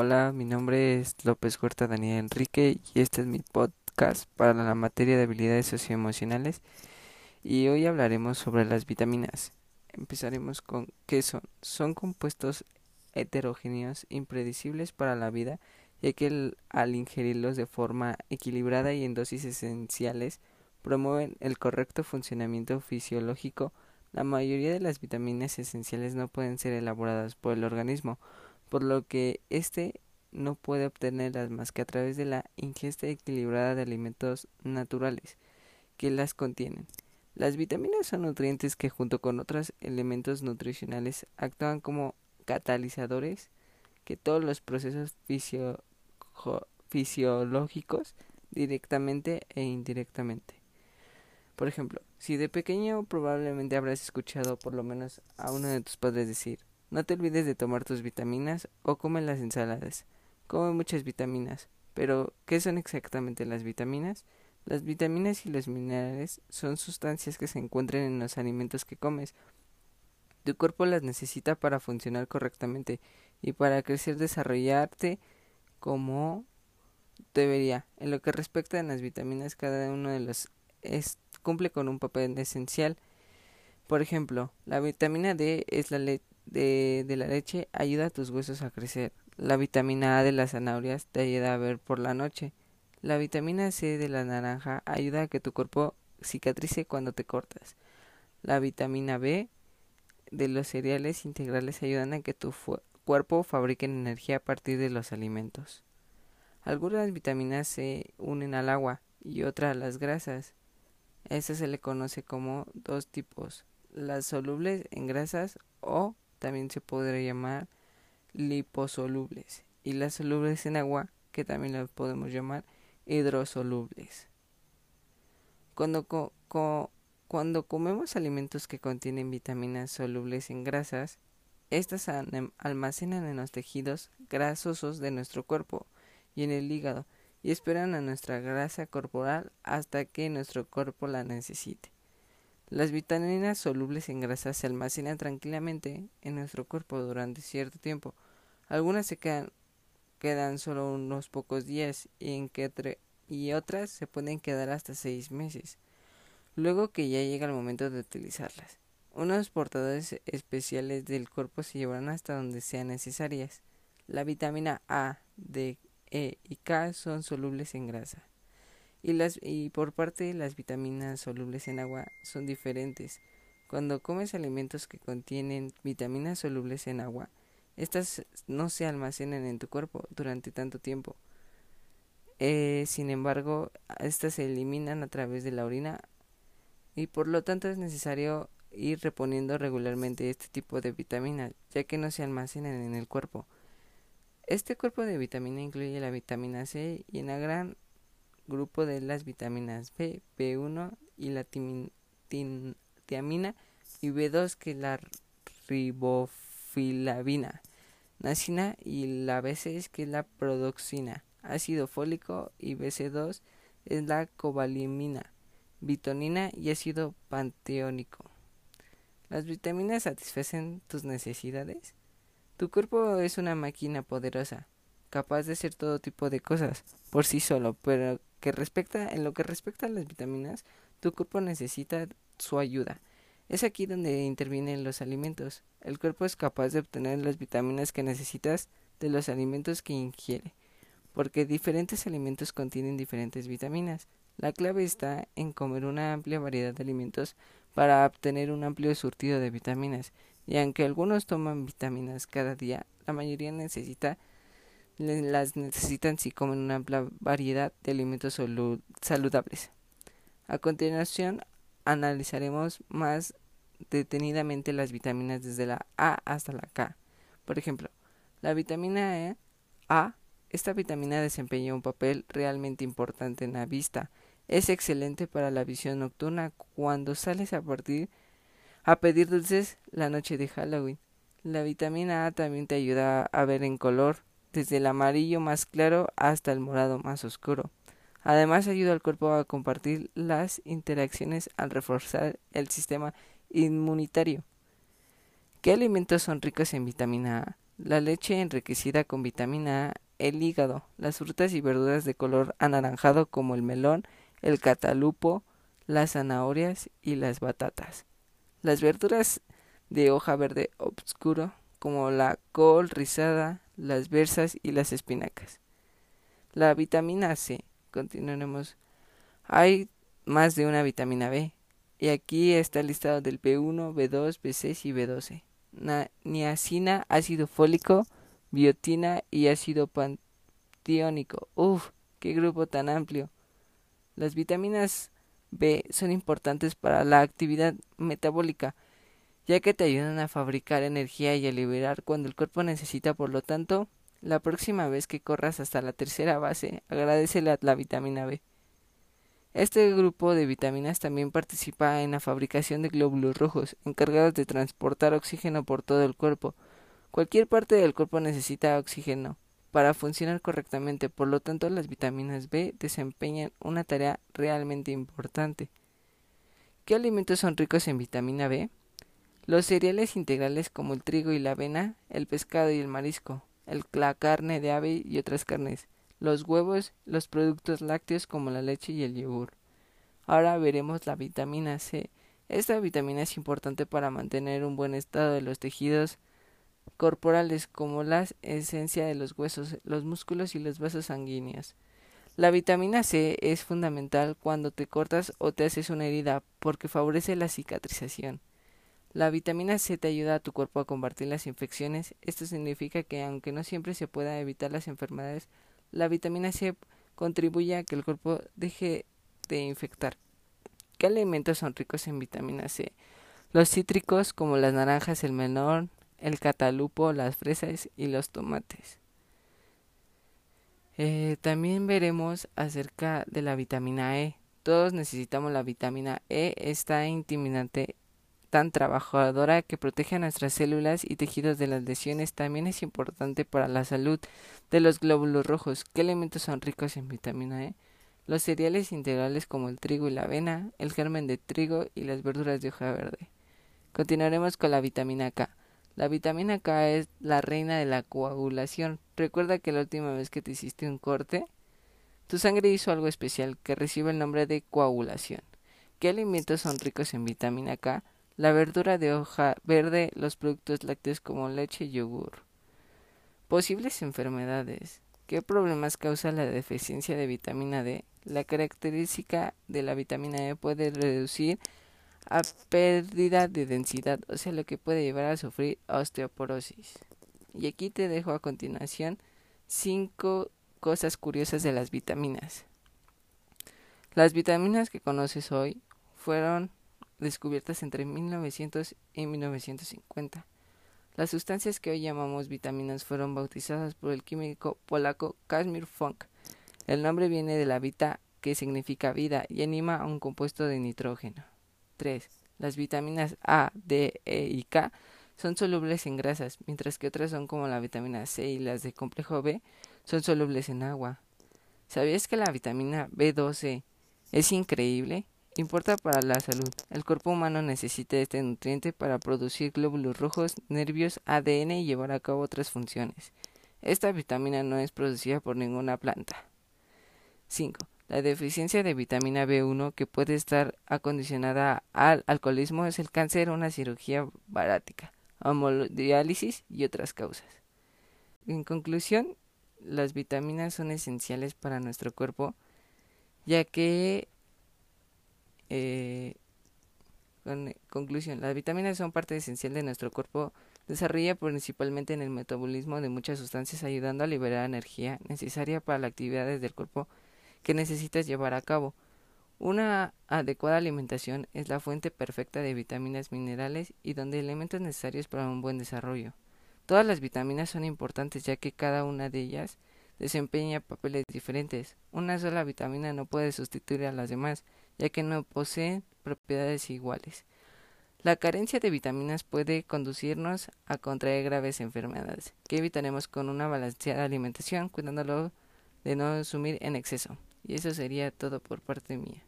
Hola, mi nombre es López Huerta Daniel Enrique y este es mi podcast para la materia de habilidades socioemocionales y hoy hablaremos sobre las vitaminas. Empezaremos con qué son. Son compuestos heterogéneos impredecibles para la vida ya que al ingerirlos de forma equilibrada y en dosis esenciales promueven el correcto funcionamiento fisiológico. La mayoría de las vitaminas esenciales no pueden ser elaboradas por el organismo, por lo que éste no puede obtenerlas más que a través de la ingesta equilibrada de alimentos naturales que las contienen. Las vitaminas son nutrientes que junto con otros elementos nutricionales actúan como catalizadores que todos los procesos fisiológicos directamente e indirectamente. Por ejemplo, si de pequeño probablemente habrás escuchado por lo menos a uno de tus padres decir no te olvides de tomar tus vitaminas o come las ensaladas. Come muchas vitaminas. Pero, ¿qué son exactamente las vitaminas? Las vitaminas y los minerales son sustancias que se encuentran en los alimentos que comes. Tu cuerpo las necesita para funcionar correctamente y para crecer, desarrollarte como debería. En lo que respecta a las vitaminas, cada uno de los cumple con un papel esencial. Por ejemplo, la vitamina D es la, leche de, la leche ayuda a tus huesos a crecer. La vitamina A de las zanahorias te ayuda a ver por la noche. La vitamina C de la naranja ayuda a que tu cuerpo cicatrice cuando te cortas. La vitamina B de los cereales integrales ayudan a que tu cuerpo fabrique energía a partir de los alimentos. Algunas vitaminas se unen al agua y otras a las grasas. A se le conoce como dos tipos, las solubles en grasas o también se podría llamar liposolubles y las solubles en agua que también las podemos llamar hidrosolubles. Cuando, cuando comemos alimentos que contienen vitaminas solubles en grasas, estas almacenan en los tejidos grasosos de nuestro cuerpo y en el hígado y esperan a nuestra grasa corporal hasta que nuestro cuerpo la necesite. Las vitaminas solubles en grasa se almacenan tranquilamente en nuestro cuerpo durante cierto tiempo. Algunas se quedan, quedan solo unos pocos días y, en que y otras se pueden quedar hasta seis meses, luego que ya llega el momento de utilizarlas. Unos portadores especiales del cuerpo se llevarán hasta donde sean necesarias. La vitamina A, D, E y K son solubles en grasa y, las, y por parte las vitaminas solubles en agua son diferentes. Cuando comes alimentos que contienen vitaminas solubles en agua, estas no se almacenan en tu cuerpo durante tanto tiempo. Eh, sin embargo, estas se eliminan a través de la orina y por lo tanto es necesario ir reponiendo regularmente este tipo de vitaminas, ya que no se almacenan en el cuerpo. Este cuerpo de vitamina incluye la vitamina C y una gran grupo de las vitaminas B, B1 y la tiamina y B2 que la riboflavina, nacina y la B6 que es la prodoxina, ácido fólico y BC2 es la cobalimina, vitonina y ácido panteónico. ¿Las vitaminas satisfacen tus necesidades? Tu cuerpo es una máquina poderosa, capaz de hacer todo tipo de cosas por sí solo, pero que respecta, en lo que respecta a las vitaminas, tu cuerpo necesita su ayuda. Es aquí donde intervienen los alimentos. El cuerpo es capaz de obtener las vitaminas que necesitas de los alimentos que ingiere, porque diferentes alimentos contienen diferentes vitaminas. La clave está en comer una amplia variedad de alimentos para obtener un amplio surtido de vitaminas, y aunque algunos toman vitaminas cada día, la mayoría necesita las necesitan si comen una amplia variedad de alimentos saludables. A continuación, analizaremos más detenidamente las vitaminas desde la A hasta la K. Por ejemplo, la vitamina e, A, esta vitamina desempeña un papel realmente importante en la vista. Es excelente para la visión nocturna cuando sales a partir a pedir dulces la noche de Halloween. La vitamina A también te ayuda a ver en color desde el amarillo más claro hasta el morado más oscuro. Además ayuda al cuerpo a compartir las interacciones al reforzar el sistema inmunitario. ¿Qué alimentos son ricos en vitamina A? la leche enriquecida con vitamina A, el hígado, las frutas y verduras de color anaranjado como el melón, el catalupo, las zanahorias y las batatas. Las verduras de hoja verde obscuro como la col rizada, las berzas y las espinacas. La vitamina C, continuaremos. Hay más de una vitamina B, y aquí está el listado del B1, B2, B6 y B12. niacina, ácido fólico, biotina y ácido pantiónico. Uf, qué grupo tan amplio. Las vitaminas B son importantes para la actividad metabólica, ya que te ayudan a fabricar energía y a liberar cuando el cuerpo necesita. Por lo tanto, la próxima vez que corras hasta la tercera base, agradecele la vitamina B. Este grupo de vitaminas también participa en la fabricación de glóbulos rojos, encargados de transportar oxígeno por todo el cuerpo. Cualquier parte del cuerpo necesita oxígeno para funcionar correctamente, por lo tanto las vitaminas B desempeñan una tarea realmente importante. ¿Qué alimentos son ricos en vitamina B? Los cereales integrales como el trigo y la avena, el pescado y el marisco, la carne de ave y otras carnes, los huevos, los productos lácteos como la leche y el yogur. Ahora veremos la vitamina C. Esta vitamina es importante para mantener un buen estado de los tejidos corporales como la esencia de los huesos, los músculos y los vasos sanguíneos. La vitamina C es fundamental cuando te cortas o te haces una herida porque favorece la cicatrización. La vitamina C te ayuda a tu cuerpo a combatir las infecciones. Esto significa que aunque no siempre se pueda evitar las enfermedades, la vitamina C contribuye a que el cuerpo deje de infectar. ¿Qué alimentos son ricos en vitamina C? Los cítricos como las naranjas, el melón, el catalupo, las fresas y los tomates. Eh, también veremos acerca de la vitamina E. Todos necesitamos la vitamina E. Está íntimamente tan trabajadora que protege a nuestras células y tejidos de las lesiones también es importante para la salud de los glóbulos rojos. ¿Qué elementos son ricos en vitamina E? Los cereales integrales como el trigo y la avena, el germen de trigo y las verduras de hoja verde. Continuaremos con la vitamina K. La vitamina K es la reina de la coagulación. Recuerda que la última vez que te hiciste un corte, tu sangre hizo algo especial que recibe el nombre de coagulación. ¿Qué alimentos son ricos en vitamina K? La verdura de hoja verde, los productos lácteos como leche y yogur. Posibles enfermedades. ¿Qué problemas causa la deficiencia de vitamina D? La característica de la vitamina E puede reducir a pérdida de densidad, o sea, lo que puede llevar a sufrir osteoporosis. Y aquí te dejo a continuación cinco cosas curiosas de las vitaminas. Las vitaminas que conoces hoy fueron descubiertas entre 1900 y 1950. Las sustancias que hoy llamamos vitaminas fueron bautizadas por el químico polaco Casimir Funk. El nombre viene de la vita, que significa vida, y anima a un compuesto de nitrógeno. 3. Las vitaminas A, D, E y K son solubles en grasas, mientras que otras son como la vitamina C y las de complejo B son solubles en agua. ¿Sabías que la vitamina B12 es increíble? Importa para la salud. El cuerpo humano necesita este nutriente para producir glóbulos rojos, nervios, ADN y llevar a cabo otras funciones. Esta vitamina no es producida por ninguna planta. 5. La deficiencia de vitamina B1 que puede estar acondicionada al alcoholismo es el cáncer, una cirugía barática, hemodiálisis y otras causas. En conclusión, las vitaminas son esenciales para nuestro cuerpo ya que eh, con, conclusión, las vitaminas son parte esencial de nuestro cuerpo, desarrolla principalmente en el metabolismo de muchas sustancias, ayudando a liberar energía necesaria para las actividades del cuerpo que necesitas llevar a cabo. Una adecuada alimentación es la fuente perfecta de vitaminas, minerales y donde elementos necesarios para un buen desarrollo. Todas las vitaminas son importantes ya que cada una de ellas desempeña papeles diferentes. Una sola vitamina no puede sustituir a las demás, ya que no poseen propiedades iguales. La carencia de vitaminas puede conducirnos a contraer graves enfermedades, que evitaremos con una balanceada alimentación, cuidándolo de no sumir en exceso. Y eso sería todo por parte mía.